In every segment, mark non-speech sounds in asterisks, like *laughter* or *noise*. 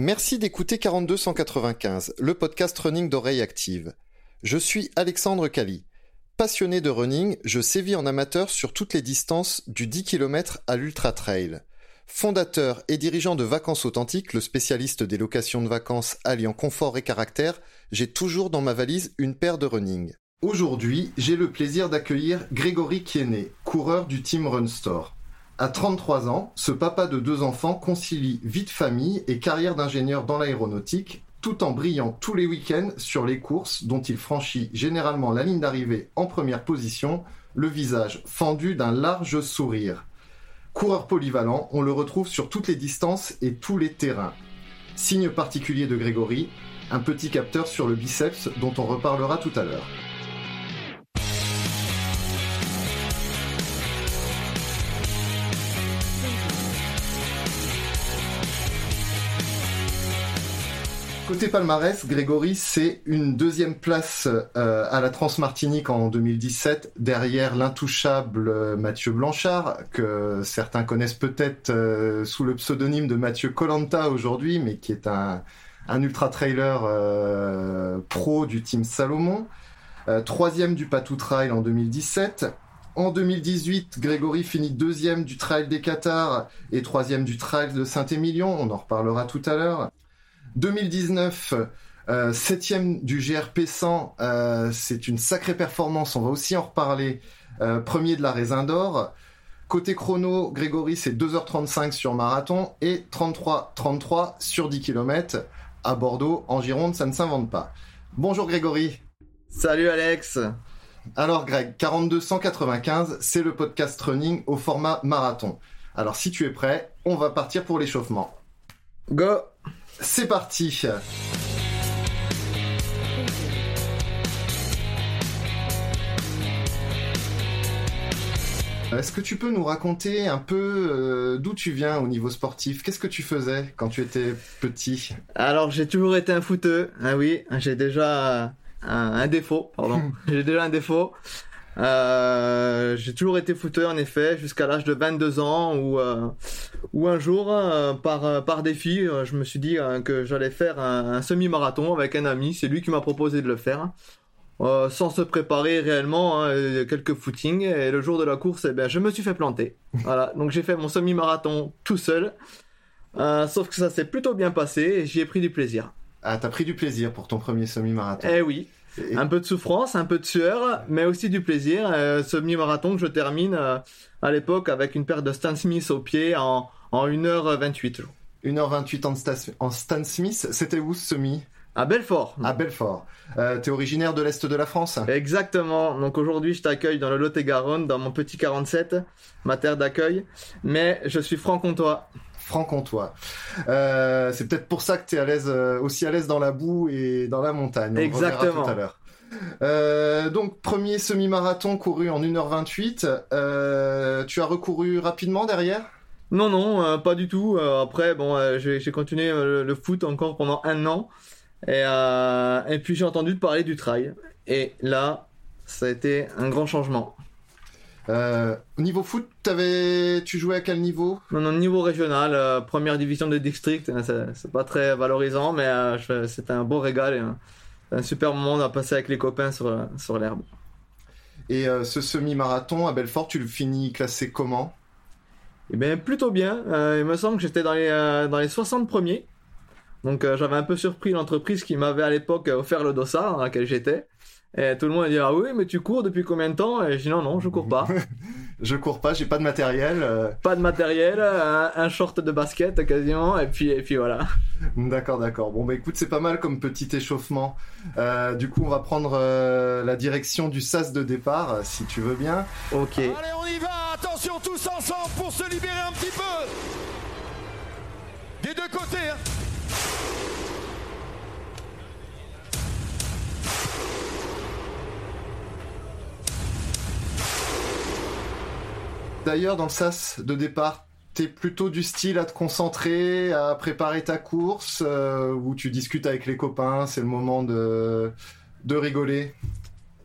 Merci d'écouter 4295, le podcast running d'oreille active. Je suis Alexandre Cali. Passionné de running, je sévis en amateur sur toutes les distances du 10 km à l'Ultra Trail. Fondateur et dirigeant de Vacances Authentiques, le spécialiste des locations de vacances alliant confort et caractère, j'ai toujours dans ma valise une paire de running. Aujourd'hui, j'ai le plaisir d'accueillir Grégory Kienné, coureur du Team Run Store. À 33 ans, ce papa de deux enfants concilie vie de famille et carrière d'ingénieur dans l'aéronautique, tout en brillant tous les week-ends sur les courses dont il franchit généralement la ligne d'arrivée en première position, le visage fendu d'un large sourire. Coureur polyvalent, on le retrouve sur toutes les distances et tous les terrains. Signe particulier de Grégory, un petit capteur sur le biceps dont on reparlera tout à l'heure. Côté palmarès, Grégory, c'est une deuxième place euh, à la Transmartinique en 2017, derrière l'intouchable Mathieu Blanchard, que certains connaissent peut-être euh, sous le pseudonyme de Mathieu Colanta aujourd'hui, mais qui est un, ultra-trailer euh, pro du team Salomon. troisième du Patou Trail en 2017. En 2018, Grégory finit deuxième du Trail des Qatars et troisième du Trail de Saint-Émilion. On en reparlera tout à l'heure. 2019, euh, septième du GRP 100, euh, c'est une sacrée performance, on va aussi en reparler. Euh, premier de la Raisin d'Or. Côté chrono, Grégory, c'est 2h35 sur marathon et 33-33 sur 10 km. À Bordeaux, en Gironde, ça ne s'invente pas. Bonjour Grégory. Salut Alex. Alors Greg, 4295, c'est le podcast running au format marathon. Alors si tu es prêt, on va partir pour l'échauffement. Go c'est parti Est-ce que tu peux nous raconter un peu euh, d'où tu viens au niveau sportif? Qu'est-ce que tu faisais quand tu étais petit? Alors j'ai toujours été un footeux. Ah oui, j'ai déjà un, défaut. Pardon, *laughs* j'ai déjà un défaut. Euh, j'ai toujours été footeur en effet jusqu'à l'âge de 22 ans où euh, où un jour euh, par par défi je me suis dit que j'allais faire un, semi-marathon avec un ami. C'est lui qui m'a proposé de le faire. Sans se préparer réellement hein, quelques footings. Et le jour de la course eh bien je me suis fait planter. *laughs* Voilà. Donc j'ai fait mon semi-marathon tout seul. Sauf que ça s'est plutôt bien passé et j'y ai pris du plaisir. Ah t'as pris du plaisir pour ton premier semi-marathon. Eh oui un peu de souffrance, un peu de sueur, mais aussi du plaisir. Euh, ce mi-marathon que je termine euh, à l'époque avec une paire de Stan Smith au pied en, en 1h28. 1h28 en, en Stan Smith, c'était où ce semi? À Belfort. À Belfort. Euh, T'es originaire de l'Est de la France? Exactement. Donc aujourd'hui, je t'accueille dans le Lot-et-Garonne, dans mon petit 47, ma terre d'accueil. Mais je suis franc-comtois franc-comtois. Euh, c'est peut-être pour ça que tu es à l'aise, euh, aussi à l'aise dans la boue et dans la montagne. On Exactement. tout à l'heure. Euh, donc premier semi-marathon couru en 1h28. tu as recouru rapidement derrière? Non, non, pas du tout. après, bon, j'ai continué le, foot encore pendant un an. Et, et puis j'ai entendu parler du trail. Et là, ça a été un grand changement. Euh, au niveau foot, avais... tu jouais à quel niveau? Non, non, niveau régional, euh, première division de district. Hein, c'est pas très valorisant, mais euh, c'était un beau régal et un, super moment à passer avec les copains sur, sur l'herbe. Et ce semi-marathon à Belfort, tu le finis classé comment? Eh bien, plutôt bien. il me semble que j'étais dans les, dans les 60 premiers. Donc j'avais un peu surpris l'entreprise qui m'avait à l'époque offert le dossard dans lequel j'étais. Et tout le monde a dit ah oui mais tu cours depuis combien de temps? Et je dis non non je cours pas. *laughs* je cours pas, j'ai pas de matériel. Euh. Pas de matériel, un, short de basket quasiment et puis et puis voilà. *laughs* D'accord d'accord. Bon bah écoute c'est pas mal comme petit échauffement. Euh, du coup on va prendre euh, la direction du sas de départ si tu veux bien. Ok. Allez on y va attention tous ensemble pour se libérer un petit peu. Des deux côtés. Hein. D'ailleurs, dans le sas de départ, t'es plutôt du style à te concentrer, à préparer ta course, euh, ou tu discutes avec les copains, c'est le moment de, de rigoler?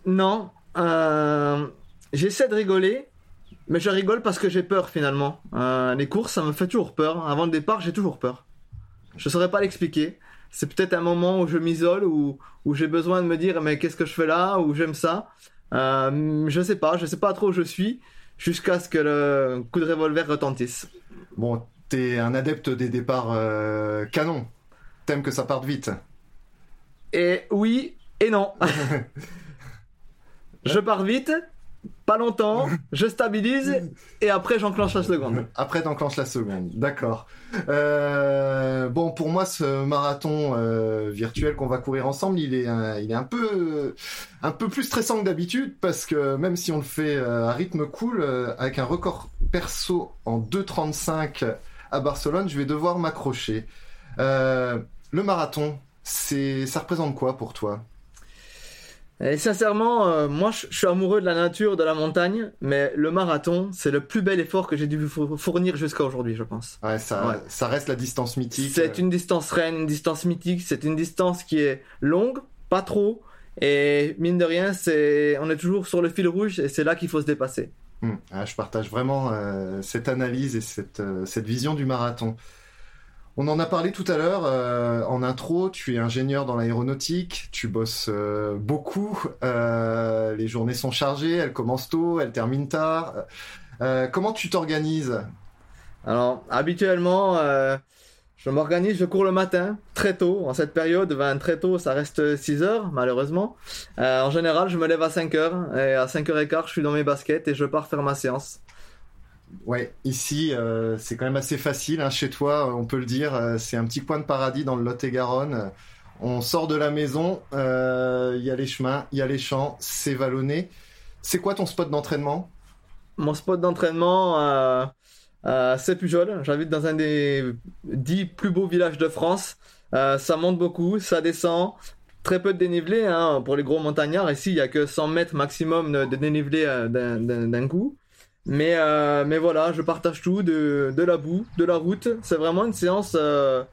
Non, euh, j'essaie de rigoler, mais je rigole parce que j'ai peur finalement. Euh, les courses, ça me fait toujours peur. Avant le départ, j'ai toujours peur. Je saurais pas l'expliquer. C'est peut-être un moment où je m'isole, où, où j'ai besoin de me dire mais qu'est-ce que je fais là, ou j'aime ça. Euh, je sais pas, je sais pas trop où je suis, jusqu'à ce que le coup de revolver retentisse. Bon, t'es un adepte des départs euh, canon. T'aimes que ça parte vite. Et oui et non. *laughs* je pars vite, pas longtemps, je stabilise et après j'enclenche la seconde. Après t'enclenches la seconde, d'accord. Euh, bon, pour moi, ce marathon euh, virtuel qu'on va courir ensemble, il est, un, il est un peu, un peu plus stressant que d'habitude parce que même si on le fait euh, à rythme cool, avec un record perso en 2,35 à Barcelone, je vais devoir m'accrocher. Le marathon, c'est, ça représente quoi pour toi? Et sincèrement, euh, moi je suis amoureux de la nature, de la montagne, mais le marathon, c'est le plus bel effort que j'ai dû four- fournir jusqu'à aujourd'hui, je pense. Ouais, ça, Ouais. ça reste la distance mythique. C'est une distance reine, une distance mythique, c'est une distance qui est longue, pas trop, et mine de rien, c'est, on est toujours sur le fil rouge et c'est là qu'il faut se dépasser. Hmm. Ah, je partage vraiment euh, cette analyse et cette, euh, cette vision du marathon. On en a parlé tout à l'heure euh, en intro, tu es ingénieur dans l'aéronautique, tu bosses euh, beaucoup, euh, les journées sont chargées, elles commencent tôt, elles terminent tard. Comment tu t'organises? Alors, habituellement, je m'organise, je cours le matin, très tôt, en cette période, ben, très tôt, ça reste 6 heures, malheureusement. En général, je me lève à 5 heures, et à 5 heures et quart, je suis dans mes baskets et je pars faire ma séance. Ouais, ici euh, c'est quand même assez facile, hein, chez toi, on peut le dire, euh, c'est un petit coin de paradis dans le Lot-et-Garonne. On sort de la maison, euh, il y a les chemins, il y a les champs, c'est vallonné. C'est quoi ton spot d'entraînement? Mon spot d'entraînement, euh, euh, c'est Pujol. J'habite dans un des 10 plus beaux villages de France. Euh, ça monte beaucoup, ça descend. Très peu de dénivelé hein, pour les gros montagnards. Ici, il y a que 100 mètres maximum de, dénivelé euh, d'un coup. Mais, euh, mais voilà, je partage tout, de, de la boue, de la route. C'est vraiment une séance euh,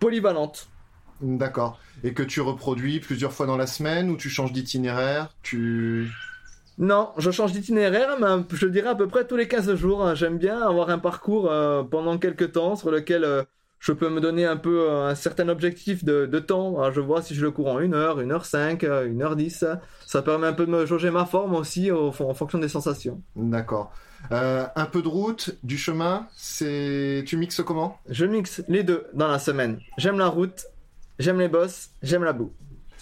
polyvalente. D'accord. Et que tu reproduis plusieurs fois dans la semaine ou tu changes d'itinéraire Tu Non, je change d'itinéraire, mais je dirais à peu près tous les 15 jours. hein. J'aime bien avoir un parcours euh, pendant quelques temps sur lequel je peux me donner un peu euh, un certain objectif de, de temps. Alors, je vois si je le cours en 1 heure, 1 heure 5, 1 heure 10. Ça permet un peu de me jauger ma forme aussi au- en fonction des sensations. D'accord. Euh, un peu de route, du chemin, c'est tu mixes comment? Je mixe les deux dans la semaine. J'aime la route, j'aime les bosses, j'aime la boue.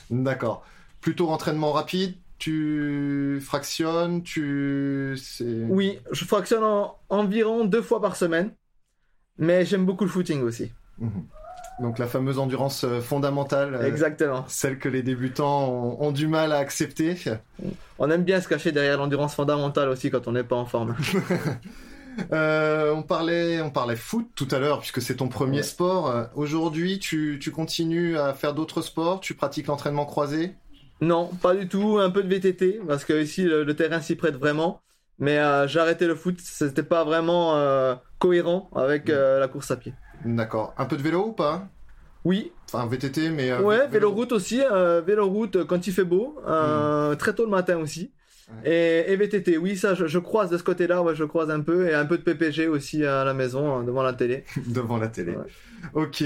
D'accord. Plutôt entraînement rapide, tu fractionnes, tu Oui, je fractionne en- environ deux fois par semaine, mais j'aime beaucoup le footing aussi. Mhm. Donc la fameuse endurance euh, fondamentale, euh, Exactement. celle que les débutants ont, ont du mal à accepter. On aime bien se cacher derrière l'endurance fondamentale aussi quand on n'est pas en forme. *laughs* Euh, on parlait, on parlait foot tout à l'heure puisque c'est ton premier Ouais. sport. Aujourd'hui, tu, tu continues à faire d'autres sports? Tu pratiques l'entraînement croisé? Non, pas du tout. Un peu de VTT parce que ici le, le terrain s'y prête vraiment. Mais euh, j'ai arrêté le foot. C'était pas vraiment euh, cohérent avec euh, la course à pied. D'accord. Un peu de vélo ou pas? Oui, Enfin VTT, mais euh, ouais, vélo route aussi. Euh, vélo route quand il fait beau, euh, très tôt le matin aussi. Et, et VTT, oui, ça, je, je croise de ce côté-là, ouais, je croise un peu, et un peu de PPG aussi à la maison, hein, devant la télé. *laughs* devant la télé. Ouais. Ok.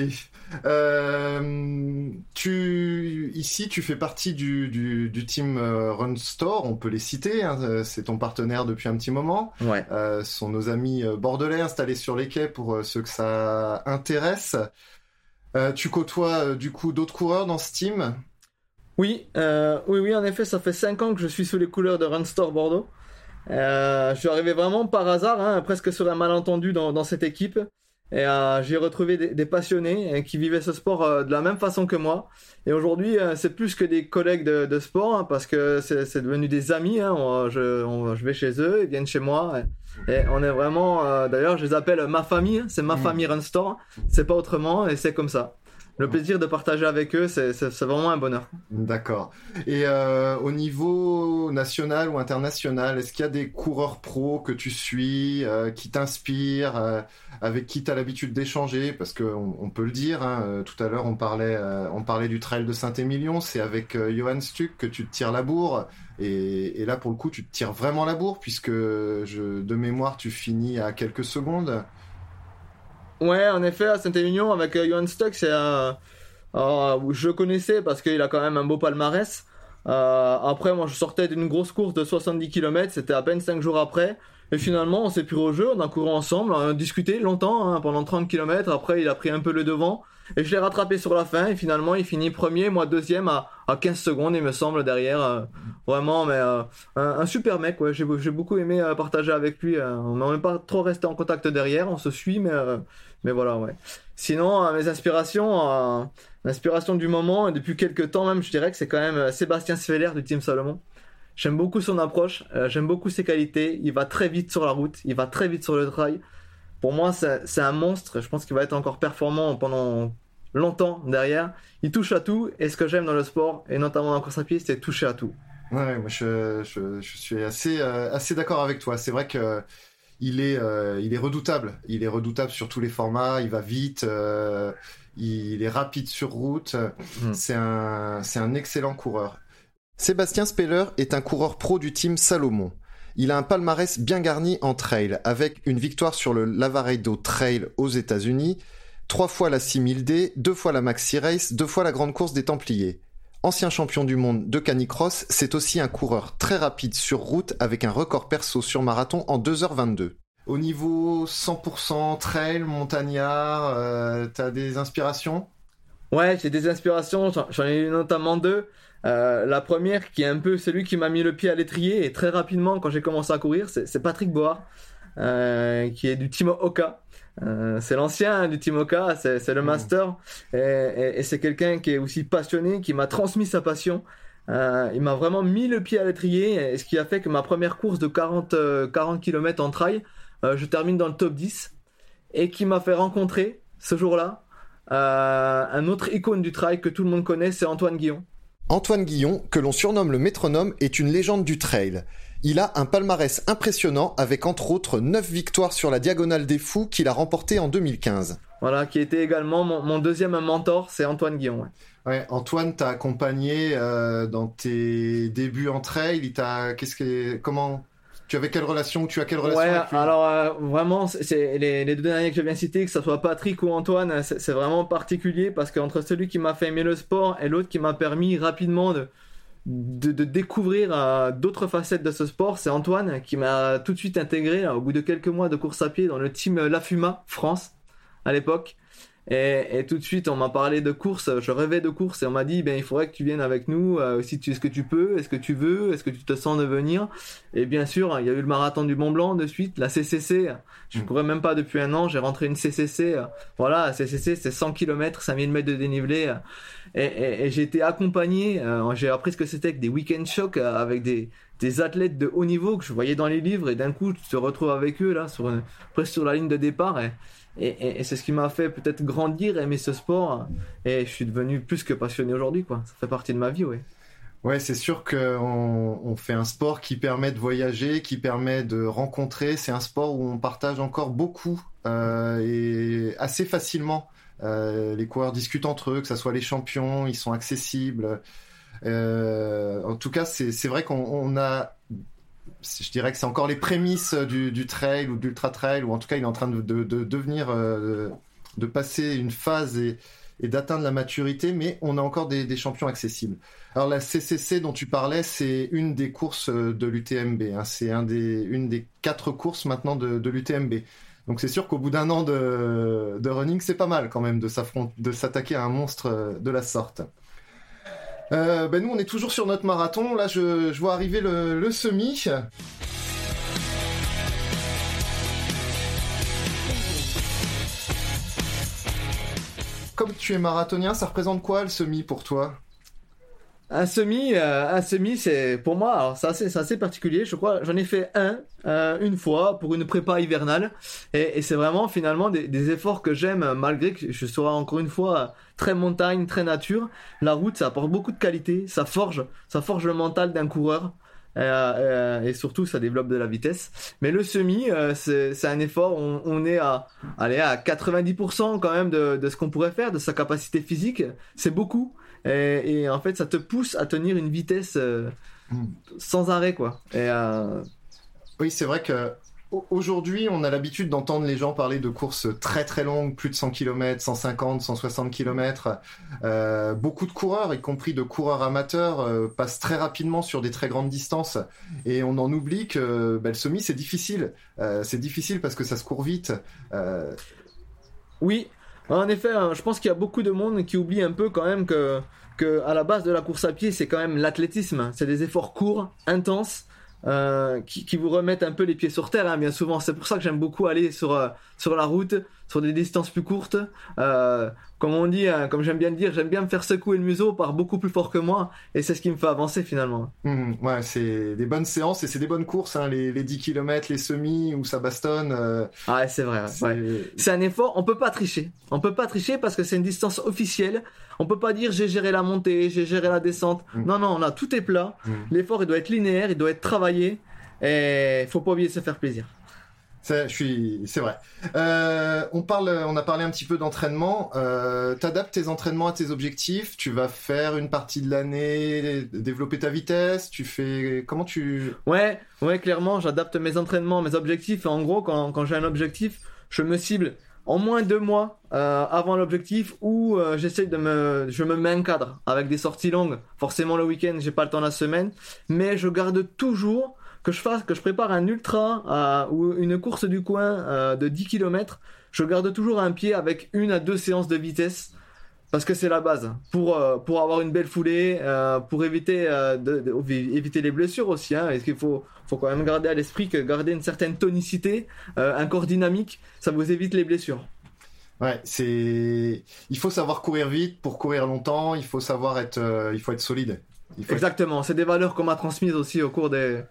Euh, tu ici, tu fais partie du, du, du team euh, Run Store. On peut les citer. hein, euh, c'est ton partenaire depuis un petit moment. Ouais. Euh, ce sont nos amis bordelais installés sur les quais pour ceux que ça intéresse. Tu côtoies du coup d'autres coureurs dans ce team? Oui, euh, oui, oui, en effet, ça fait 5 ans que je suis sous les couleurs de Run Store Bordeaux. Euh, je suis arrivé vraiment par hasard, hein, presque sur un malentendu dans, dans cette équipe. Et euh, j'ai retrouvé des, des passionnés euh, qui vivaient ce sport euh, de la même façon que moi. Et aujourd'hui, euh, c'est plus que des collègues de, de sport, hein, parce que c'est devenu des amis. Hein, on- je, on- je vais chez eux, ils viennent chez moi. Et, et on est vraiment, euh, d'ailleurs, je les appelle ma famille. hein, c'est ma Mm. famille Run Store. C'est pas autrement, et c'est comme ça. Le plaisir de partager avec eux, c'est vraiment un bonheur. D'accord. Et euh, au niveau national ou international, est-ce qu'il y a des coureurs pros que tu suis, euh, qui t'inspirent, euh, avec qui tu as l'habitude d'échanger? Parce que on, peut le dire, hein, tout à l'heure on parlait, on parlait du trail de Saint-Émilion, c'est avec Johan Stuck que tu te tires la bourre. Et, là pour le coup tu te tires vraiment la bourre puisque de mémoire tu finis à quelques secondes. Ouais, en effet, à Saint-Émilion, avec euh, Johan Stuck, c'est euh, euh, je connaissais parce qu'il a quand même un beau palmarès. Après, moi, je sortais d'une grosse course de 70 km, c'était à peine 5 jours après. Et finalement, on s'est pris au jeu, on a couru ensemble, on a discuté longtemps, hein, pendant 30 km. Après, il a pris un peu le devant. Et je l'ai rattrapé sur la fin. Et finalement, il finit premier, moi deuxième à, à 15 secondes, il me semble, derrière. vraiment, mais un, super mec, ouais. J'ai beaucoup aimé partager avec lui. on n'a même pas trop resté en contact derrière, on se suit, mais, mais voilà, ouais. Sinon, euh, mes inspirations, euh, l'inspiration du moment, et depuis quelques temps même, je dirais que c'est quand même euh, Sébastien Sveller du Team Salomon. J'aime beaucoup son approche, euh, j'aime beaucoup ses qualités. Il va très vite sur la route, il va très vite sur le trail. Pour moi, c'est un monstre. Je pense qu'il va être encore performant pendant longtemps derrière. Il touche à tout, et ce que j'aime dans le sport, et notamment dans la course à pied, c'est toucher à tout. Ouais, moi je, suis assez, euh, assez d'accord avec toi. C'est vrai que il est, euh, il est redoutable. Il est redoutable sur tous les formats. Il va vite. euh, il est rapide sur route. Mm. C'est un, c'est un excellent coureur. Sébastien Speller est un coureur pro du team Salomon. Il a un palmarès bien garni en trail, avec une victoire sur le Lavaredo Trail aux États-Unis, trois fois la 6000D, deux fois la Maxi Race, deux fois la Grande Course des Templiers. Ancien champion du monde de canicross, c'est aussi un coureur très rapide sur route avec un record perso sur marathon en 2h22. Au niveau 100% trail, montagnard, euh, t'as des inspirations? Ouais, j'ai des inspirations, j'en ai eu notamment deux. Euh, la première, qui est un peu celui qui m'a mis le pied à l'étrier, et très rapidement, quand j'ai commencé à courir, c'est c'est Patrick Board, euh, qui est du Team Oka. Euh, c'est l'ancien du Team Oka, c'est le Mhm. master, et, et- et c'est quelqu'un qui est aussi passionné, qui m'a transmis sa passion. Euh, il m'a vraiment mis le pied à l'étrier, et ce qui a fait que ma première course de 40, euh, 40 km en trail, euh, je termine dans le top 10, et qui m'a fait rencontrer, ce jour-là, euh, un autre icône du trail que tout le monde connaît, c'est Antoine Guillon. Antoine Guillon, que l'on surnomme le métronome, est une légende du trail. Il a un palmarès impressionnant avec entre autres 9 victoires sur la Diagonale des Fous qu'il a remporté en 2015. Voilà, qui était également mon, mon deuxième mentor, c'est Antoine Guillon. ouais. Ouais, Antoine t'a accompagné euh, dans tes débuts en trail. Il t'a, qu'est-ce que, comment, tu avais quelle relation, tu as quelle relation Ouais, avec lui? alors euh, vraiment, c'est- les, les deux derniers que je viens de citer, que ce soit Patrick ou Antoine, c'est c'est vraiment particulier parce qu'entre celui qui m'a fait aimer le sport et l'autre qui m'a permis rapidement de, de, découvrir euh, d'autres facettes de ce sport, c'est Antoine qui m'a tout de suite intégré au bout de quelques mois de course à pied dans le team La Fuma France à l'époque. Et, et tout de suite, on m'a parlé de course, je rêvais de course et on m'a dit, ben, il faudrait que tu viennes avec nous, euh, si tu, est-ce que tu peux, est-ce que tu veux, est-ce que tu te sens de venir? Et bien sûr, il y a eu le marathon du Mont Blanc de suite, la CCC, je Mm. courais même pas depuis un an, j'ai rentré une CCC, euh, voilà, CCC c'est 100 km, 5000 mètres de dénivelé, euh, et, et- et j'ai été accompagné, euh, j'ai appris ce que c'était que des week-end shocks euh, avec des, des athlètes de haut niveau que je voyais dans les livres et d'un coup tu te retrouves avec eux là, sur une- presque sur la ligne de départ. Et, et, c'est ce qui m'a fait peut-être grandir, aimer ce sport et je suis devenu plus que passionné aujourd'hui ça fait partie de ma vie ouais. Ouais, c'est sûr qu'on on fait un sport qui permet de voyager, qui permet de rencontrer. C'est un sport où on partage encore beaucoup euh, et assez facilement. Euh, les coureurs discutent entre eux, que ce soit les champions, ils sont accessibles. Euh, en tout cas, c'est vrai qu'on on a, je dirais que c'est encore les prémices du, du trail ou de l'ultra trail, ou en tout cas, il est en train de, de, de devenir, euh, de passer une phase et, d'atteindre la maturité, mais on a encore des, champions accessibles. Alors la CCC dont tu parlais, c'est une des courses euh, de l'UTMB. Hein. C'est un des, une des quatre courses maintenant de, l'UTMB. Donc c'est sûr qu'au bout d'un an de, de running, c'est pas mal quand même de s'attaquer à un monstre euh, de la sorte. Euh, ben nous, on est toujours sur notre marathon. Là, je, vois arriver le, le semi. Comme tu es marathonien, ça représente quoi le semi pour toi? Un semi, euh, un semi, c'est pour moi, c'est assez, particulier. Je crois, j'en ai fait un euh, une fois pour une prépa hivernale, et, c'est vraiment finalement des, efforts que j'aime malgré que je sois encore une fois très montagne, très nature. La route, ça apporte beaucoup de qualité, ça forge, ça forge le mental d'un coureur. Euh, et surtout, ça développe de la vitesse. Mais le semi, c'est un effort. On, on est à, allez, à 90% quand même de ce qu'on pourrait faire, de sa capacité physique. C'est beaucoup. Et, et en fait, ça te pousse à tenir une vitesse euh, Mm. sans arrêt, quoi. Et euh, Oui, c'est vrai que aujourd'hui, on a l'habitude d'entendre les gens parler de courses très très longues, plus de 100 km, 150, 160 km. beaucoup de coureurs, y compris de coureurs amateurs, euh, passent très rapidement sur des très grandes distances. Et on en oublie que bah, le semi, c'est difficile. Euh, c'est difficile parce que ça se court vite. Oui, en effet, hein, je pense qu'il y a beaucoup de monde qui oublie un peu quand même que, que à la base de la course à pied, c'est quand même l'athlétisme. C'est des efforts courts, intenses. Euh, qui, qui, vous remettent un peu les pieds sur terre, hein, bien souvent. C'est pour ça que j'aime beaucoup aller sur, euh, sur la route, sur des distances plus courtes. Euh, comme on dit, hein, comme j'aime bien le dire, j'aime bien me faire secouer le museau par beaucoup plus fort que moi, et c'est ce qui me fait avancer finalement. Mmh, ouais, c'est des bonnes séances et c'est des bonnes courses, hein, les, les 10 km, les semis où ça bastonne. Euh, ah, c'est vrai. C'est un effort, on peut pas tricher. On peut pas tricher parce que c'est une distance officielle. On peut pas dire j'ai géré la montée, j'ai géré la descente. Mm. Non, non, on a tout est plat. Mm. L'effort, il doit être linéaire, il doit être travaillé. Et il faut pas oublier de se faire plaisir. Je suis, c'est vrai. Euh, on parle, on a parlé un petit peu d'entraînement. Euh, t'adaptes tes entraînements à tes objectifs. Tu vas faire une partie de l'année, développer ta vitesse. Tu fais, comment tu Ouais, ouais, clairement, j'adapte mes entraînements, mes objectifs. En gros, quand, quand j'ai un objectif, je me cible en moins deux mois euh, avant l'objectif euh, j'essaie de me je me mets un cadre avec des sorties longues forcément le week-end j'ai pas le temps la semaine mais je garde toujours que je fasse que je prépare un ultra euh, ou une course du coin de 10 km je garde toujours un pied avec une à deux séances de vitesse parce que c'est la base pour pour avoir une belle foulée pour éviter de, éviter les blessures aussi hein, est-ce qu'il faut faut quand même garder à l'esprit que garder une certaine tonicité, euh, un corps dynamique, ça vous évite les blessures. Ouais, c'est. Il faut savoir courir vite pour courir longtemps. Il faut savoir être, euh, il faut être solide. Exactement. C'est des valeurs qu'on m'a transmises aussi au cours des,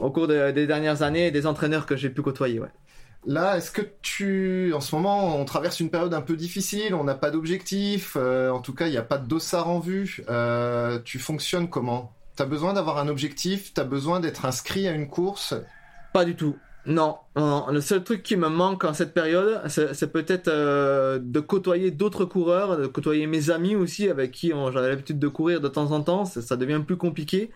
au cours des dernières années et des entraîneurs que j'ai pu côtoyer. Ouais. Là, est-ce que tu, en ce moment, on traverse une période un peu difficile, on n'a pas d'objectif, euh, en tout cas, il n'y a pas de dossard en vue. tu fonctionnes comment? T'as besoin d'avoir un objectif T'as besoin d'être inscrit à une course? Pas du tout. Non, le seul truc qui me manque en cette période, c'est peut-être euh, de côtoyer d'autres coureurs, de côtoyer mes amis aussi, avec qui j'avais l'habitude de courir de temps en temps. Ça, devient plus compliqué.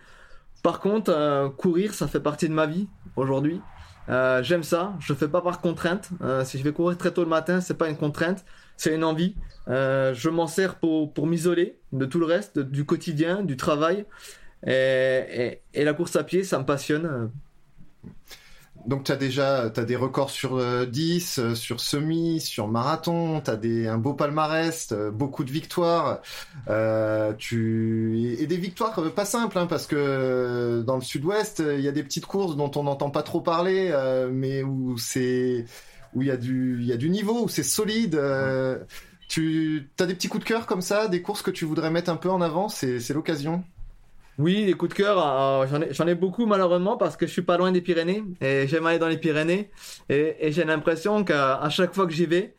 Par contre, euh, courir, ça fait partie de ma vie aujourd'hui. Euh, j'aime ça. Je le fais pas par contrainte. si je vais courir très tôt le matin, c'est pas une contrainte, c'est une envie. je m'en sers pour, pour m'isoler de tout le reste, du quotidien, du travail. Et, la course à pied, ça me passionne. Donc tu as déjà as des records sur 10, euh, euh, sur semi, sur marathon, tu as des, un beau palmarès, euh, beaucoup de victoires. tu... Et des victoires pas simples, hein, parce que dans le sud-ouest, il y a des petites courses dont on n'entend pas trop parler, mais où c'est où il y, a du, y a du niveau, où c'est solide. Tu as des petits coups de cœur comme ça, des courses que tu voudrais mettre un peu en avant, c'est l'occasion? Oui, les coups de cœur, euh, j'en ai, ai, beaucoup malheureusement parce que je suis pas loin des Pyrénées et j'aime aller dans les Pyrénées et, j'ai l'impression qu'à chaque fois que j'y vais,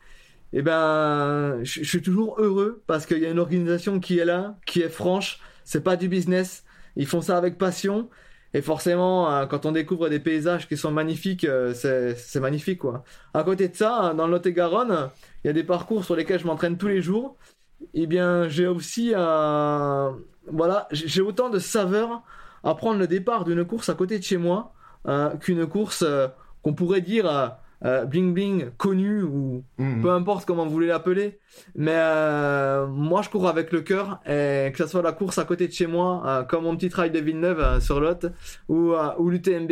eh ben, je, suis toujours heureux parce qu'il y a une organisation qui est là, qui est franche. C'est pas du business. Ils font ça avec passion et forcément, euh, quand on découvre des paysages qui sont magnifiques, euh, c'est magnifique quoi. À côté de ça, dans le Lot-et-Garonne, il y a des parcours sur lesquels je m'entraîne tous les jours. Eh bien, j'ai aussi un voilà, j'ai autant de saveur à prendre le départ d'une course à côté de chez moi euh, qu'une course euh, qu'on pourrait dire euh, bling bling connue ou mhm. peu importe comment vous voulez l'appeler. Mais moi, je cours avec le cœur et que ce soit la course à côté de chez moi, comme mon petit trail de Villeneuve sur Lot ou, ou l'UTMB.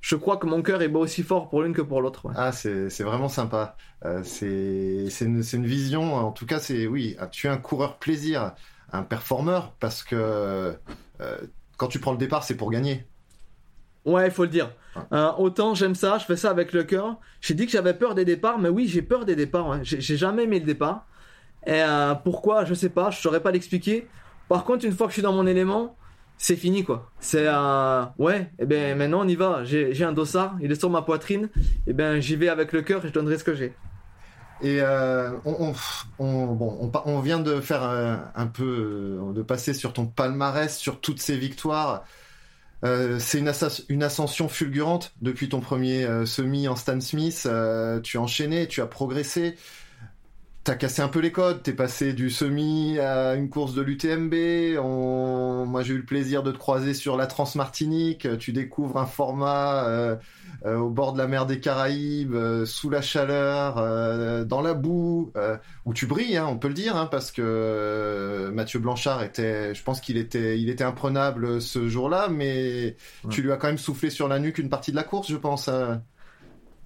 Je crois que mon cœur est aussi fort pour l'une que pour l'autre. Ah, c'est vraiment sympa. c'est une, une vision. En tout cas, c'est oui. Tu es un coureur plaisir un performeur parce que euh, quand tu prends le départ, c'est pour gagner. Ouais, il faut le dire. Euh, autant j'aime ça, je fais ça avec le cœur. J'ai dit que j'avais peur des départs, mais oui, j'ai peur des départs. J'ai jamais aimé le départ. Et euh, pourquoi, je sais pas, je saurais pas l'expliquer. Par contre, une fois que je suis dans mon élément, c'est fini quoi. C'est ouais, et eh ben maintenant on y va. J'ai un dossard, il est sur ma poitrine. Et eh ben j'y vais avec le cœur et je donnerai ce que j'ai. Et euh, on, on, bon, on, vient de faire euh, un, peu, euh, de passer sur ton palmarès, sur toutes ces victoires. c'est une, une, ascension fulgurante depuis ton premier semi en Stan Smith. tu as enchaîné, tu as progressé. T'as cassé un peu les codes, t'es passé du semi à une course de l'UTMB. On... Moi, j'ai eu le plaisir de te croiser sur la Transmartinique. Tu découvres un format euh, euh, au bord de la mer des Caraïbes, euh, sous la chaleur, euh, dans la boue, euh, où tu brilles, hein, on peut le dire, hein, parce que euh, Mathieu Blanchard était, je pense qu'il était, il était imprenable ce jour-là, mais Ouais. tu lui as quand même soufflé sur la nuque une partie de la course, je pense.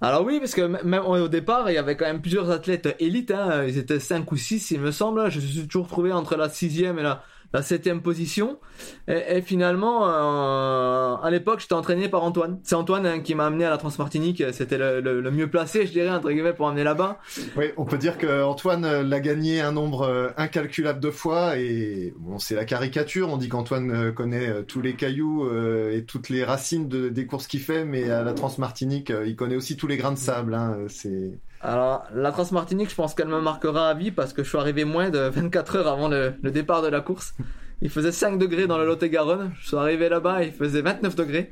Alors oui, parce que même au départ, il y avait quand même plusieurs athlètes élites. Hein. Ils étaient 5 ou 6, il me semble. Je suis toujours trouvé entre la sixième et la, la septième position. Et, finalement, euh, à l'époque, j'étais entraîné par Antoine. C'est Antoine hein, qui m'a amené à la Transmartinique. C'était le, mieux placé, je dirais, entre guillemets, pour amener là-bas. Oui, on peut dire que Antoine l'a gagné un nombre euh, incalculable de fois et bon, c'est la caricature. On dit qu'Antoine euh, connaît tous les cailloux et toutes les racines de- des courses qu'il fait, mais à la Transmartinique, il connaît aussi tous les grains de sable. Hein, c'est Alors, la Transmartinique, je pense qu'elle me marquera à vie parce que je suis arrivé moins de 24 heures avant le, le départ de la course. Il faisait 5 degrés dans le Lot-et-Garonne. Je suis arrivé là-bas, il faisait 29 degrés.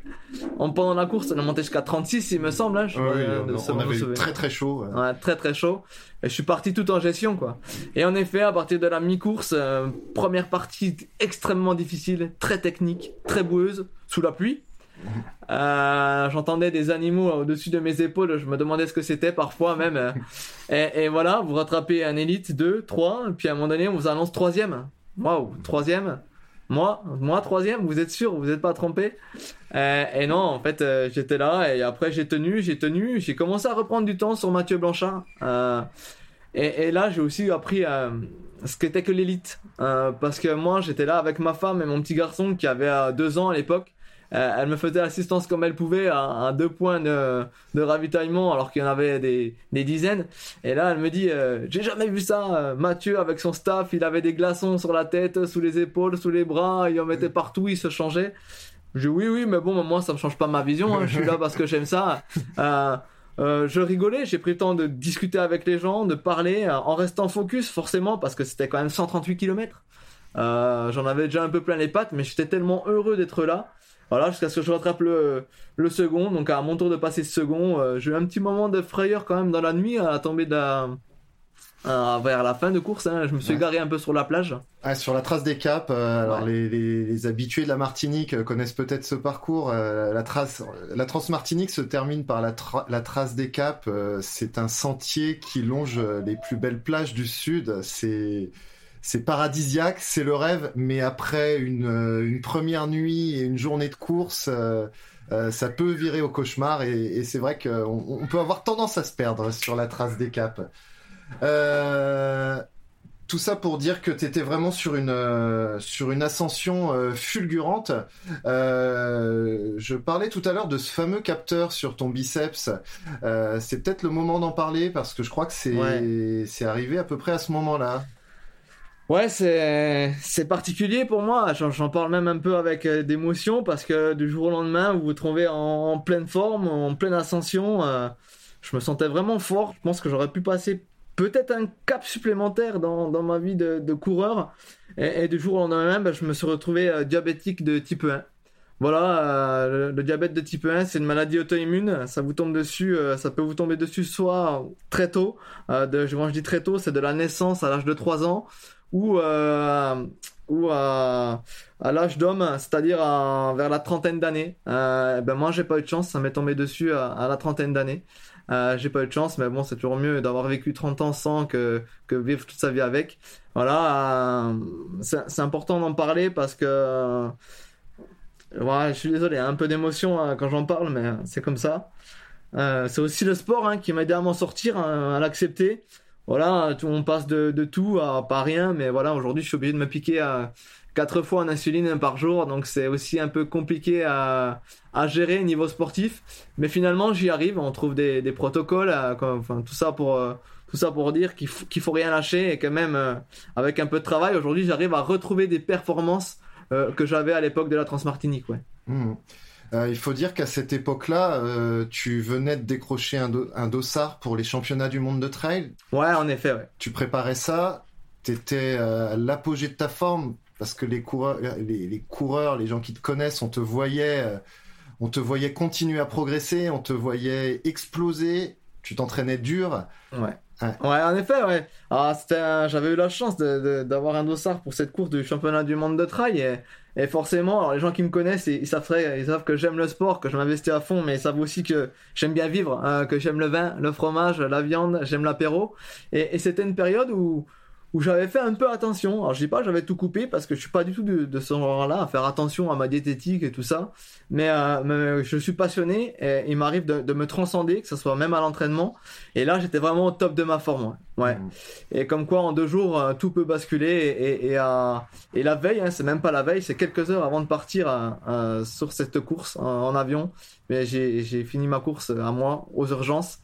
En, pendant la course, on est monté jusqu'à 36, il me semble. Hein, je Ouais, oui, euh, de on, on avait eu très très chaud. euh. Ouais, très très chaud. Et je suis parti tout en gestion, quoi. Et en effet, à partir de la mi-course, euh, première partie extrêmement difficile, très technique, très boueuse, sous la pluie. Euh, J'entendais des animaux au-dessus de mes épaules, je me demandais ce que c'était parfois même. *laughs* Et, et voilà, vous rattrapez un élite, deux, trois, et puis à un moment donné, on vous annonce troisième. Waouh, troisième moi, moi troisième, vous êtes sûr, vous n'êtes pas trompé Euh, Et non, en fait, euh, j'étais là et après j'ai tenu, j'ai tenu, j'ai commencé à reprendre du temps sur Mathieu Blanchard. Euh, et, et là, j'ai aussi appris ce qu'était que l'élite, parce que moi, j'étais là avec ma femme et mon petit garçon qui avait deux ans à l'époque. Euh, elle me faisait l'assistance comme elle pouvait à, deux points de, ravitaillement alors qu'il y en avait des, dizaines. Et là, elle me dit, euh, j'ai jamais vu ça. euh, Mathieu avec son staff, il avait des glaçons sur la tête, sous les épaules, sous les bras, il en mettait partout, il se changeait. Je dis oui, oui, mais bon, moi, ça me change pas ma vision. hein, Je suis là parce que j'aime ça. Je rigolais, j'ai pris le temps de discuter avec les gens, de parler, en restant focus forcément parce que c'était quand même 138 km. J'en avais déjà un peu plein les pattes, mais j'étais tellement heureux d'être là. Voilà, jusqu'à ce que je rattrape le, le second. Donc à mon tour de passer ce second, euh, j'ai eu un petit moment de frayeur quand même dans la nuit à la tombée de la- euh, vers la fin de course. hein. Je me suis Ouais. garé un peu sur la plage. Ah, sur la trace des caps, euh, alors Ouais. les, les, les habitués de la Martinique euh, connaissent peut-être ce parcours. euh, la trace, la Transmartinique se termine par la, tra- la trace des caps. c'est un sentier qui longe les plus belles plages du sud. C'est c'est paradisiaque, c'est le rêve. Mais après une, euh, une première nuit et une journée de course. euh, euh, ça peut virer au cauchemar et, et c'est vrai qu'on on peut avoir tendance à se perdre sur la trace des caps. Euh, tout ça pour dire que tu étais vraiment sur une, sur une ascension fulgurante. Je parlais tout à l'heure de ce fameux capteur sur ton biceps. C'est peut-être le moment d'en parler parce que je crois que c'est Ouais. c'est arrivé à peu près à ce moment-là. Ouais, c'est particulier pour moi. J'en parle même un peu avec euh, d'émotion parce que du jour au lendemain, vous vous trouvez en, pleine forme, en pleine ascension. euh, je me sentais vraiment fort. Je pense que j'aurais pu passer peut-être un cap supplémentaire dans, dans ma vie de, de coureur. Et, et du jour au lendemain, ben, je me suis retrouvé euh, diabétique de type 1. Voilà, euh, le, diabète de type 1, c'est une maladie auto-immune. Ça vous tombe dessus, euh, ça peut vous tomber dessus soit très tôt, euh, de, quand je dis très tôt, c'est de la naissance à l'âge de 3 ans, ou, euh, ou à, à l'âge d'homme, c'est-à-dire vers la trentaine d'années. Euh, ben moi, j'ai pas eu de chance, ça m'est tombé dessus à, à la trentaine d'années. Euh, j'ai pas eu de chance, mais bon, c'est toujours mieux d'avoir vécu 30 ans sans que, que vivre toute sa vie avec. Voilà, euh, c'est important d'en parler parce que. Voilà, je suis désolé, un peu d'émotion euh, quand j'en parle, mais c'est comme ça. Euh, c'est aussi le sport hein, qui m'a aidé à m'en sortir, hein, à l'accepter. Voilà, tout, on passe de, de tout à pas rien, mais voilà, aujourd'hui, je suis obligé de me piquer à quatre fois en insuline par jour, donc c'est aussi un peu compliqué à, à gérer niveau sportif. Mais finalement, j'y arrive. On trouve des, des protocoles, euh, enfin tout ça pour euh, tout ça pour dire qu'il faut, faut rien lâcher et que même euh, avec un peu de travail, aujourd'hui, j'arrive à retrouver des performances euh, que j'avais à l'époque de la Transmartinique. Ouais. Mhm. Euh, il faut dire qu'à cette époque-là, euh, tu venais de décrocher un, do- un dossard pour les championnats du monde de trail. Ouais, en effet, ouais. tu préparais ça, t'étais euh, à l'apogée de ta forme parce que les coureurs, les, les coureurs, les gens qui te connaissent, on te voyait, on te voyait continuer à progresser, on te voyait exploser. Tu t'entraînais dur. Ouais. Ouais. en effet, ouais. Ah, j'avais eu la chance d'avoir un dossard pour cette course du championnat du monde de trail et, et forcément, alors les gens qui me connaissent, ils, savent, ils savent que j'aime le sport, que je m'investis à fond, mais ils savent aussi que j'aime bien vivre, hein, que j'aime le vin, le fromage, la viande, j'aime l'apéro. Et, et c'était une période où, où j'avais fait un peu attention. Alors je dis pas j'avais tout coupé parce que je suis pas du tout de, ce genre-là à faire attention à ma diététique et tout ça. Mais, euh, je suis passionné et il m'arrive de, me transcender, que ce soit même à l'entraînement. Et là j'étais vraiment au top de ma forme. Ouais. Mmh. Et comme quoi en deux jours euh, tout peut basculer et, et, et, la veille, hein, c'est même pas la veille, c'est quelques heures avant de partir euh, sur cette course en, avion. Mais j'ai fini ma course à moi aux urgences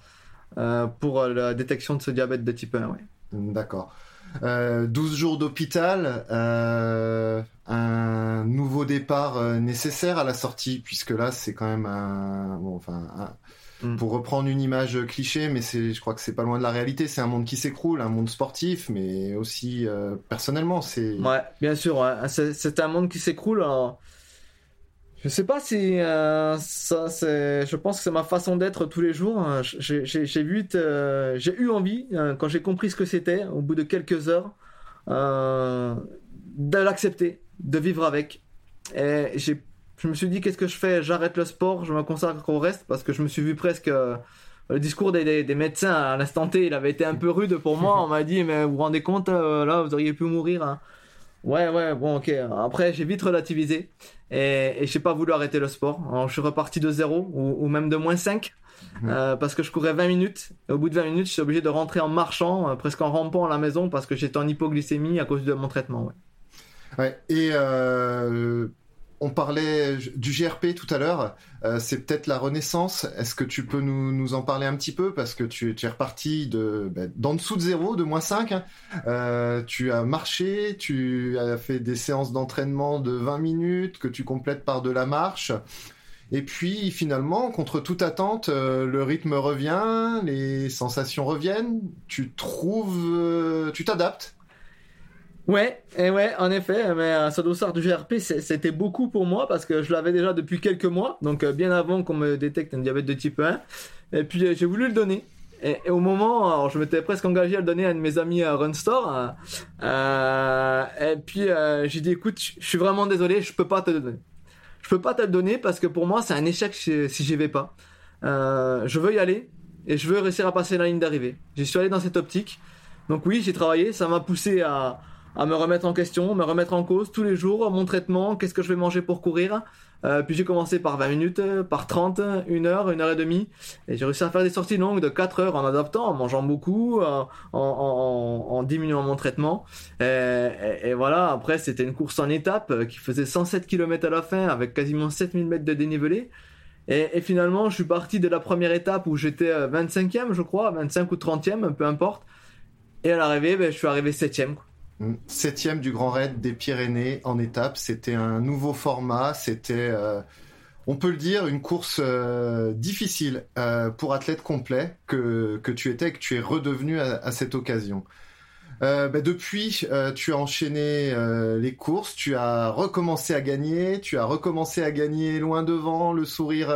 pour la détection de ce diabète de type 1. Ouais. D'accord. 12 euh, jours d'hôpital, euh, un nouveau départ euh, nécessaire à la sortie, puisque là c'est quand même un, bon, enfin, mm. pour reprendre une image cliché, mais c'est, je crois que c'est pas loin de la réalité. C'est un monde qui s'écroule, un monde sportif, mais aussi personnellement, c'est. Ouais, bien sûr. C'est, un monde qui s'écroule. Alors je sais pas si euh, ça c'est. Je pense que c'est ma façon d'être tous les jours. J'ai vu, euh, j'ai eu envie euh, quand j'ai compris ce que c'était au bout de quelques heures de l'accepter, de vivre avec. Et j'ai, je me suis dit qu'est-ce que je fais? J'arrête le sport, je me consacre au reste parce que je me suis vu presque. le discours des, des, médecins à l'instant T, il avait été un peu rude pour moi. On m'a dit mais vous vous rendez compte là, vous auriez pu mourir. Hein. Ouais, ouais, bon, ok. Après, j'ai vite relativisé et, et j'ai pas voulu arrêter le sport. Alors, je suis reparti de zéro ou, même de moins 5 mhm. euh, parce que je courais 20 minutes. Et au bout de 20 minutes, je suis obligé de rentrer en marchant, euh, presque en rampant à la maison parce que j'étais en hypoglycémie à cause de mon traitement. Ouais. Ouais, et euh, on parlait du GRP tout à l'heure. Euh, c'est peut-être la renaissance. Est-ce que tu peux nous, en parler un petit peu? Parce que tu, es reparti de, ben, d'en dessous de zéro, de moins 5. Hein. Euh, tu as marché, tu as fait des séances d'entraînement de 20 minutes que tu complètes par de la marche. Et puis finalement, contre toute attente, euh, le rythme revient, les sensations reviennent, tu trouves, tu t'adaptes. Ouais, et ouais, en effet, mais euh, ce dossard du GRP, c'était beaucoup pour moi parce que je l'avais déjà depuis quelques mois, donc euh, bien avant qu'on me détecte un diabète de type 1. Et puis euh, j'ai voulu le donner. Et, au moment, alors je m'étais presque engagé à le donner à un de mes amis à Runstore. et puis j'ai dit, écoute, je suis vraiment désolé, je peux pas te le donner. Je peux pas te le donner parce que pour moi, c'est un échec si, si j'y vais pas. je veux y aller et je veux réussir à passer la ligne d'arrivée. J'y suis allé dans cette optique. Donc oui, j'ai travaillé, ça m'a poussé à à me remettre en question, me remettre en cause tous les jours, mon traitement, qu'est-ce que je vais manger pour courir. Euh, puis j'ai commencé par 20 minutes, par 30, une heure, une heure et demie. Et j'ai réussi à faire des sorties longues de 4 heures en adaptant, en mangeant beaucoup, euh, en, en, en, diminuant mon traitement. Et, et, voilà, après c'était une course en étape qui faisait 107 km à la fin avec quasiment 7000 mètres de dénivelé. Et, et, finalement, je suis parti de la première étape où j'étais 25e, je crois, 25 ou 30e, peu importe. Et à l'arrivée, ben, je suis arrivé 7e. Quoi. Septième du Grand Raid des Pyrénées en étape. C'était un nouveau format. C'était, euh, on peut le dire, une course euh, difficile euh, pour athlète complet que, que tu étais et que tu es redevenu à, cette occasion. Bah, depuis, tu as enchaîné les courses, tu as recommencé à gagner, tu as recommencé à gagner loin devant, le sourire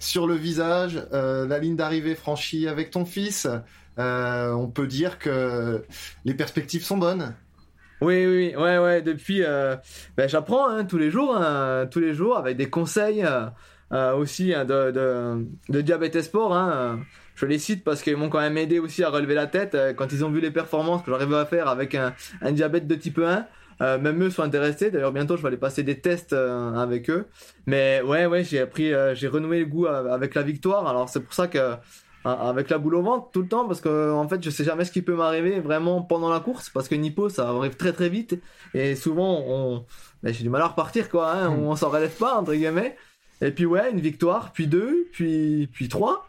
sur le visage, la ligne d'arrivée franchie avec ton fils. Euh, on peut dire que les perspectives sont bonnes. Oui, oui, ouais, ouais. Depuis, euh, ben, j'apprends hein, tous les jours, hein, tous les jours, avec des conseils euh, aussi hein, de, de, Diabète Sport. je les cite parce qu'ils m'ont quand même aidé aussi à relever la tête quand ils ont vu les performances que j'arrivais à faire avec un, diabète de type 1. même eux sont intéressés. D'ailleurs, bientôt, je vais aller passer des tests avec eux. Mais ouais, ouais, j'ai appris, j'ai renoué le goût avec la victoire. Alors, c'est pour ça que avec la boule au ventre tout le temps parce que en fait je sais jamais ce qui peut m'arriver vraiment pendant la course parce que Nippo ça arrive très très vite. Et souvent on ben, j'ai du mal à repartir quoi hein, hmm. on s'en relève pas entre guillemets. Et puis ouais une victoire puis deux puis puis trois.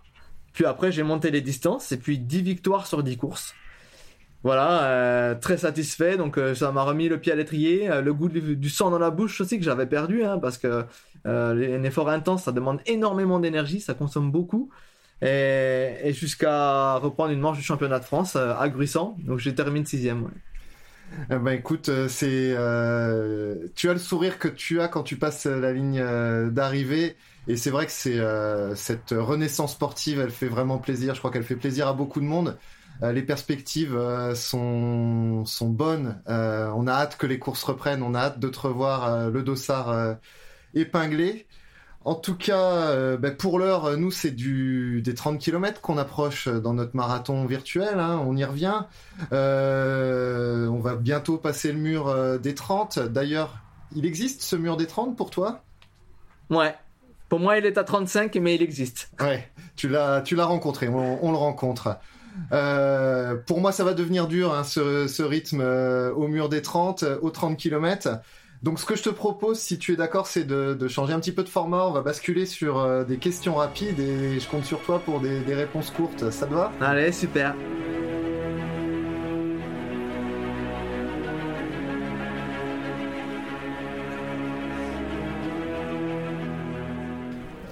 Puis après j'ai monté les distances et puis dix victoires sur dix courses. Voilà euh, très satisfait. Donc euh, ça m'a remis le pied à l'étrier. Euh, le goût du, sang dans la bouche aussi que j'avais perdu hein, parce que un effort intense ça demande énormément d'énergie ça consomme beaucoup et, jusqu'à reprendre une manche du championnat de France euh, à Gruissant. Donc j'ai terminé sixième. Eh ben écoute, euh, c'est euh, tu as le sourire que tu as quand tu passes la ligne d'arrivée Et c'est vrai que c'est euh, cette renaissance sportive, elle fait vraiment plaisir. Je crois qu'elle fait plaisir à beaucoup de monde. Euh, les perspectives euh, sont sont bonnes. Euh, on a hâte que les courses reprennent. On a hâte de te revoir euh, le dossard euh, épinglé. En tout cas, euh, ben, pour l'heure, euh, nous, c'est du des 30 km qu'on approche dans notre marathon virtuel. hein, on y revient. Euh, on va bientôt passer le mur euh, des 30. D'ailleurs, il existe ce mur des 30 pour toi? Ouais. Pour moi, il est à 35, mais il existe. Ouais, tu l'as, tu l'as rencontré, on, on le rencontre. Euh, pour moi, ça va devenir dur, hein, ce, ce rythme euh, au mur des 30, euh, aux 30 km. Donc, ce que je te propose, si tu es d'accord, c'est de, de changer un petit peu de format. On va basculer sur euh, des questions rapides et je compte sur toi pour des, des réponses courtes. Ça te va? Allez, super.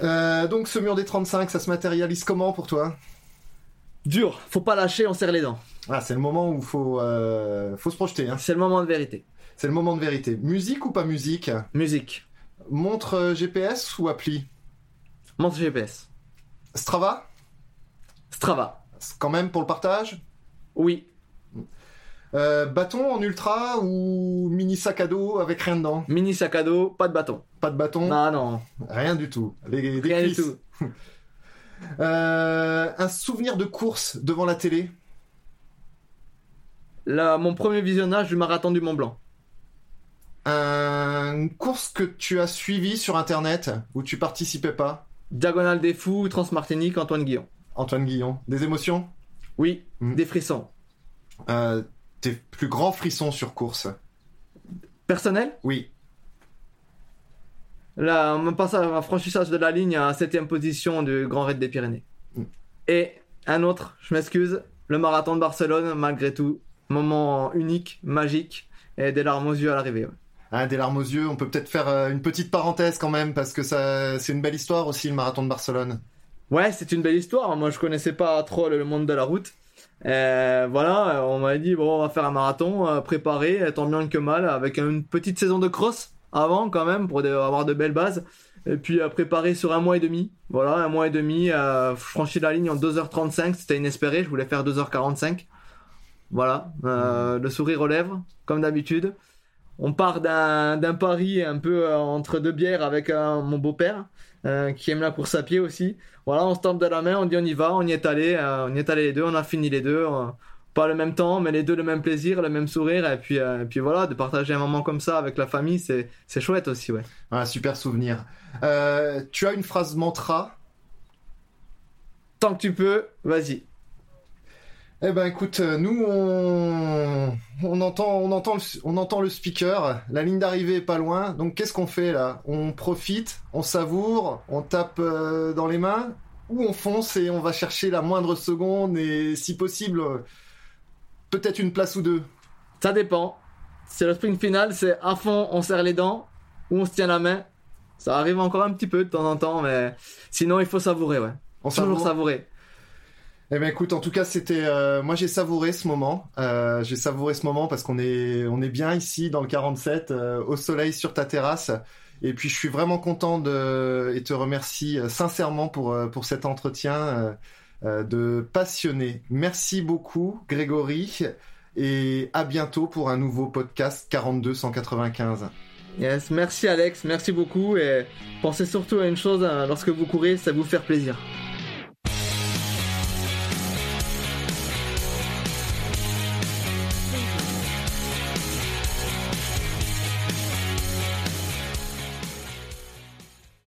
euh, Donc, ce mur des 35, ça se matérialise comment pour toi? Dur. Faut pas lâcher, on serre les dents. Ah, c'est le moment où faut, euh, faut se projeter. Hein. C'est le moment de vérité. C'est le moment de vérité. Musique ou pas musique Musique. Montre euh, GPS ou appli Montre GPS. Strava Strava. Quand même pour le partage Oui. Euh, bâton en ultra ou mini sac à dos avec rien dedans Mini sac à dos, pas de bâton. Pas de bâton Ah non. Rien du tout. Les, Rien du tout. *laughs* Euh, un souvenir de course devant la télé Là, mon premier visionnage du marathon du Mont Blanc. Une course que tu as suivie sur internet où tu participais pas? Diagonale des Fous, Transmartinique, Antoine Guillon. Antoine Guillon. Des émotions? Oui, Mm. des frissons. euh, Tes plus grands frissons sur course? Personnel? Oui. Là, mon passage, un franchissage de la ligne à 7ème position du Grand Raid des Pyrénées. Mm. Et un autre, je m'excuse, le marathon de Barcelone, malgré tout, moment unique, magique, et des larmes aux yeux à l'arrivée. ouais. Ah, des larmes aux yeux, on peut peut-être faire euh, une petite parenthèse quand même, parce que ça, c'est une belle histoire aussi, le marathon de Barcelone. Ouais, c'est une belle histoire. Moi, je connaissais pas trop le monde de la route. Euh, voilà, euh, on m'a dit bon, on va faire un marathon préparé, tant bien que mal, avec une petite saison de cross avant quand même pour avoir de belles bases. Et puis préparé sur un mois et demi. Voilà, un mois et demi. Euh, je franchis la ligne en 2h35, c'était inespéré. Je voulais faire 2h45. Voilà, euh, le sourire aux lèvres, comme d'habitude. On part d'un d'un pari un peu euh, entre deux bières avec euh, mon beau-père, euh, qui aime la course à pied aussi. Voilà, on se tape de la main, on dit on y va, on y est allé, euh, on y est allé les deux, on a fini les deux. euh, pas le même temps, mais les deux le même plaisir, le même sourire. Et puis, et puis voilà, de partager un moment comme ça avec la famille, c'est c'est chouette aussi, ouais. Un super souvenir. Tu as une phrase mantra? Tant que tu peux, vas-y. Eh ben écoute, euh, nous on, on entend, on entend, le, on entend le speaker. La ligne d'arrivée est pas loin. Donc qu'est-ce qu'on fait là? On profite, on savoure, on tape euh, dans les mains, ou on fonce et on va chercher la moindre seconde et si possible peut-être une place ou deux. Ça dépend. C'est le sprint final, c'est à fond, on serre les dents, ou on se tient la main. Ça arrive encore un petit peu de temps en temps, mais sinon il faut savourer, ouais. On Toujours savoure. savourer. Eh ben écoute, en tout cas, c'était euh, moi j'ai savouré ce moment. Euh, j'ai savouré ce moment parce qu'on est on est bien ici dans le 47 euh, au soleil sur ta terrasse. Et puis je suis vraiment content de et te remercie sincèrement pour pour cet entretien de passionné. Merci beaucoup Grégory et à bientôt pour un nouveau podcast 42 195. Yes, merci Alex, merci beaucoup et pensez surtout à une chose, hein, lorsque vous courez, ça vous faire plaisir.